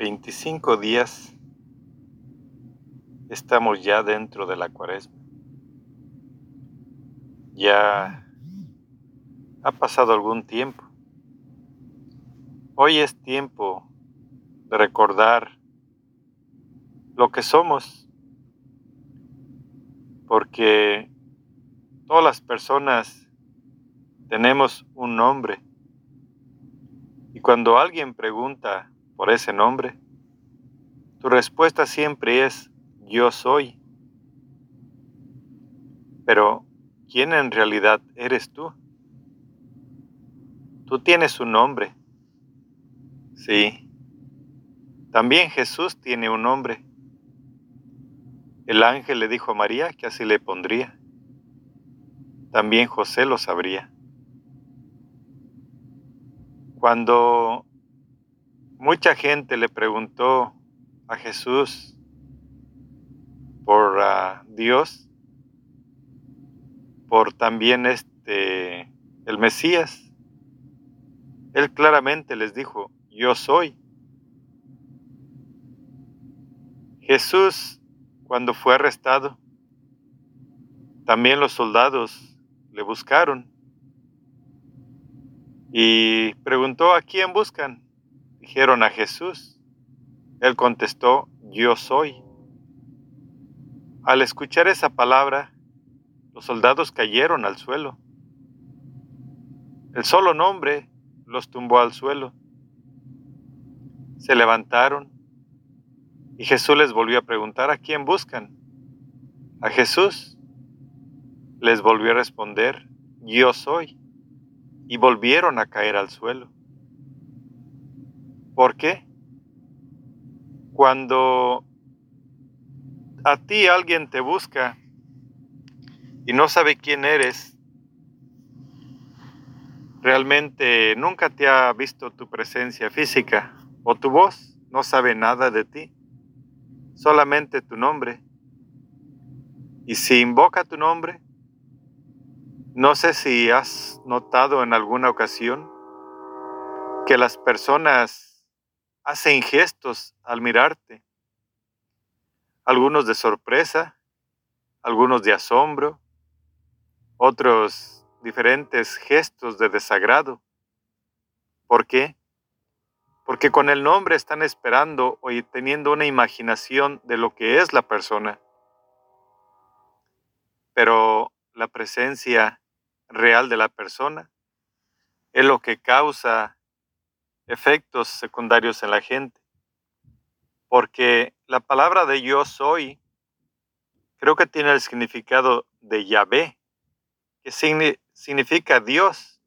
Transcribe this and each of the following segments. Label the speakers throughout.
Speaker 1: 25 días estamos ya dentro de la cuaresma. Ya ha pasado algún tiempo. Hoy es tiempo de recordar lo que somos, porque todas las personas tenemos un nombre. Y cuando alguien pregunta por ese nombre, tu respuesta siempre es yo soy. Pero, ¿quién en realidad eres tú? Tú tienes un nombre. Sí. También Jesús tiene un nombre. El ángel le dijo a María que así le pondría. También José lo sabría. Cuando mucha gente le preguntó a Jesús por uh, Dios, por también este el Mesías, él claramente les dijo, yo soy. Jesús, cuando fue arrestado, también los soldados le buscaron y preguntó a quién buscan. Dijeron a Jesús. Él contestó, yo soy. Al escuchar esa palabra, los soldados cayeron al suelo. El solo nombre los tumbó al suelo. Se levantaron y Jesús les volvió a preguntar a quién buscan. A Jesús les volvió a responder, yo soy y volvieron a caer al suelo. ¿Por qué? Cuando a ti alguien te busca y no sabe quién eres, realmente nunca te ha visto tu presencia física o tu voz, no sabe nada de ti, solamente tu nombre. Y si invoca tu nombre, no sé si has notado en alguna ocasión que las personas hacen gestos al mirarte, algunos de sorpresa, algunos de asombro, otros diferentes gestos de desagrado. ¿Por qué? Porque con el nombre están esperando o teniendo una imaginación de lo que es la persona. Pero la presencia real de la persona, es lo que causa efectos secundarios en la gente. Porque la palabra de yo soy creo que tiene el significado de Yahvé, que significa Dios.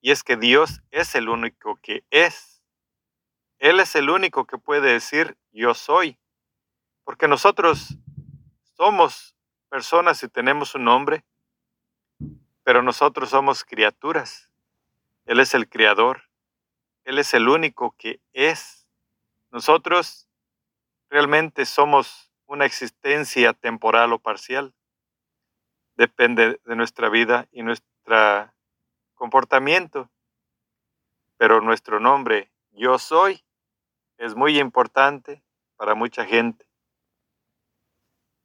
Speaker 1: Y es que Dios es el único que es. Él es el único que puede decir yo soy. Porque nosotros somos personas y tenemos un nombre, pero nosotros somos criaturas. Él es el creador. Él es el único que es. Nosotros realmente somos una existencia temporal o parcial. Depende de nuestra vida y nuestro comportamiento. Pero nuestro nombre, yo soy, es muy importante para mucha gente.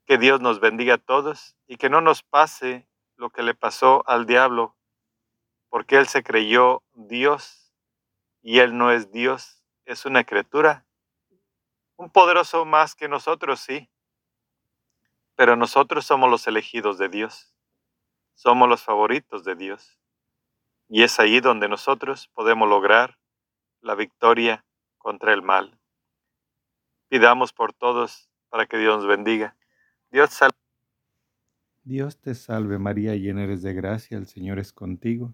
Speaker 1: Que Dios nos bendiga a todos y que no nos pase lo que le pasó al diablo, porque él se creyó Dios y él no es Dios, es una criatura. Un poderoso más que nosotros, sí, pero nosotros somos los elegidos de Dios, somos los favoritos de Dios. Y es ahí donde nosotros podemos lograr la victoria contra el mal. Pidamos por todos para que Dios nos bendiga. Dios salve.
Speaker 2: Dios te salve María, llena eres de gracia, el Señor es contigo.